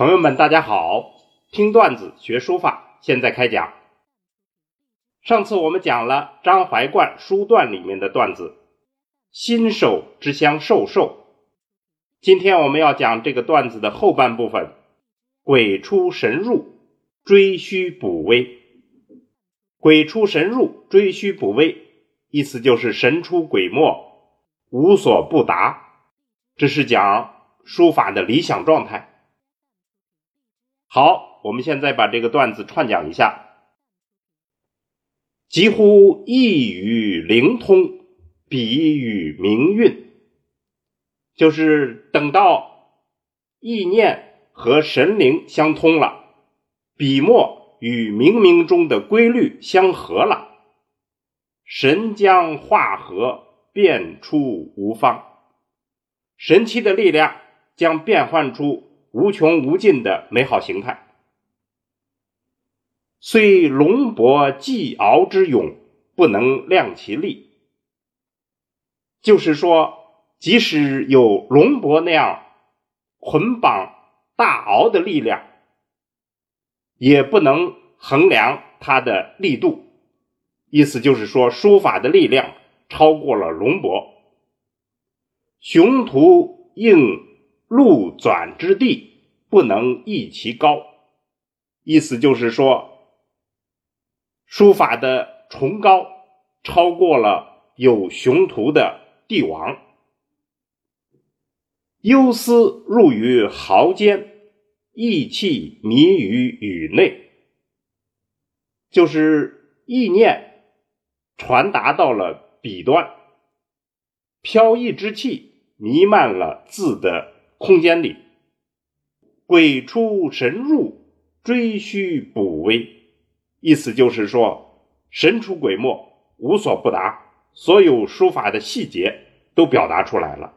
朋友们，大家好！听段子学书法，现在开讲。上次我们讲了张怀灌书段里面的段子“新手之乡瘦瘦”，今天我们要讲这个段子的后半部分“鬼出神入，追虚补微”。鬼出神入，追虚补微，意思就是神出鬼没，无所不达。这是讲书法的理想状态。好，我们现在把这个段子串讲一下。几乎一语灵通，笔语明韵，就是等到意念和神灵相通了，笔墨与冥冥中的规律相合了，神将化合，变出无方，神奇的力量将变换出。无穷无尽的美好形态，虽龙伯既敖之勇，不能量其力。就是说，即使有龙伯那样捆绑大鳌的力量，也不能衡量它的力度。意思就是说，书法的力量超过了龙伯。雄图应。路转之地不能异其高，意思就是说，书法的崇高超过了有雄图的帝王。忧思入于毫间，意气迷于语内，就是意念传达到了笔端，飘逸之气弥漫了字的。空间里，鬼出神入，追虚补微，意思就是说，神出鬼没，无所不达，所有书法的细节都表达出来了，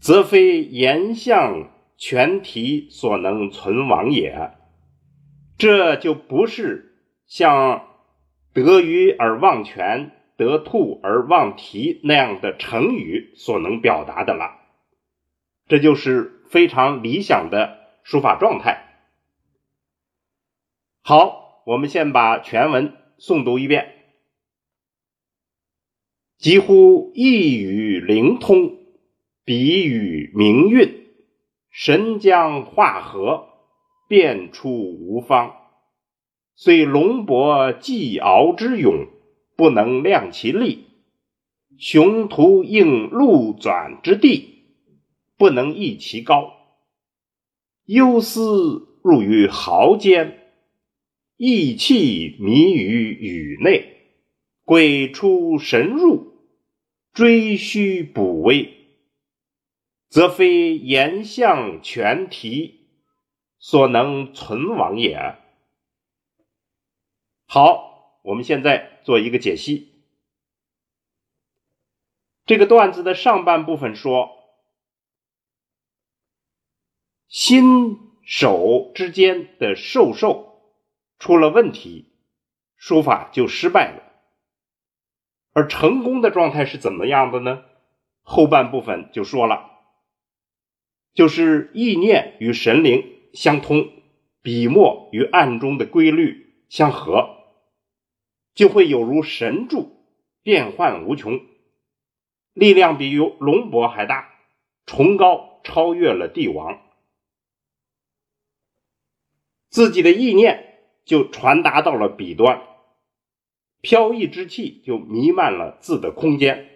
则非言象全题所能存亡也。这就不是像得鱼而忘泉、得兔而忘蹄那样的成语所能表达的了。这就是非常理想的书法状态。好，我们先把全文诵读一遍。几乎一语灵通，笔语明韵，神将化合，变出无方。虽龙伯既敖之勇，不能量其力；雄图应路转之地。不能异其高，忧思入于毫间，意气迷于宇内，鬼出神入，追虚补微，则非言象全题所能存亡也。好，我们现在做一个解析。这个段子的上半部分说。心手之间的授受出了问题，书法就失败了。而成功的状态是怎么样的呢？后半部分就说了，就是意念与神灵相通，笔墨与暗中的规律相合，就会有如神助，变幻无穷，力量比如龙伯还大，崇高超越了帝王。自己的意念就传达到了笔端，飘逸之气就弥漫了字的空间，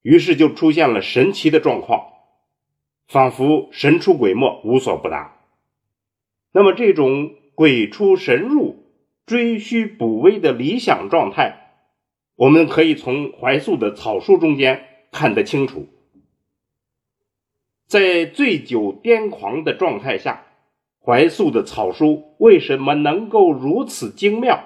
于是就出现了神奇的状况，仿佛神出鬼没，无所不达。那么这种鬼出神入、追虚补微的理想状态，我们可以从怀素的草书中间看得清楚。在醉酒癫狂的状态下。怀素的草书为什么能够如此精妙？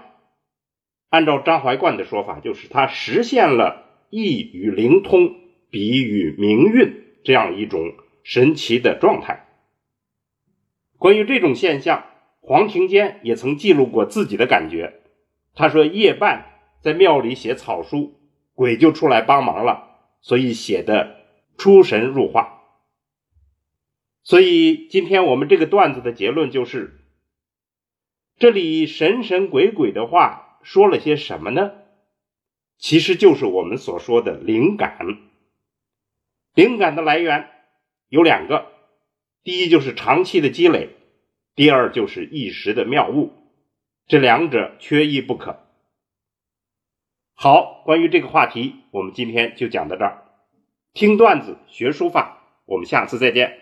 按照张怀灌的说法，就是他实现了意与灵通、笔与明韵这样一种神奇的状态。关于这种现象，黄庭坚也曾记录过自己的感觉。他说：“夜半在庙里写草书，鬼就出来帮忙了，所以写的出神入化。”所以今天我们这个段子的结论就是，这里神神鬼鬼的话说了些什么呢？其实就是我们所说的灵感。灵感的来源有两个，第一就是长期的积累，第二就是一时的妙悟，这两者缺一不可。好，关于这个话题，我们今天就讲到这儿。听段子学书法，我们下次再见。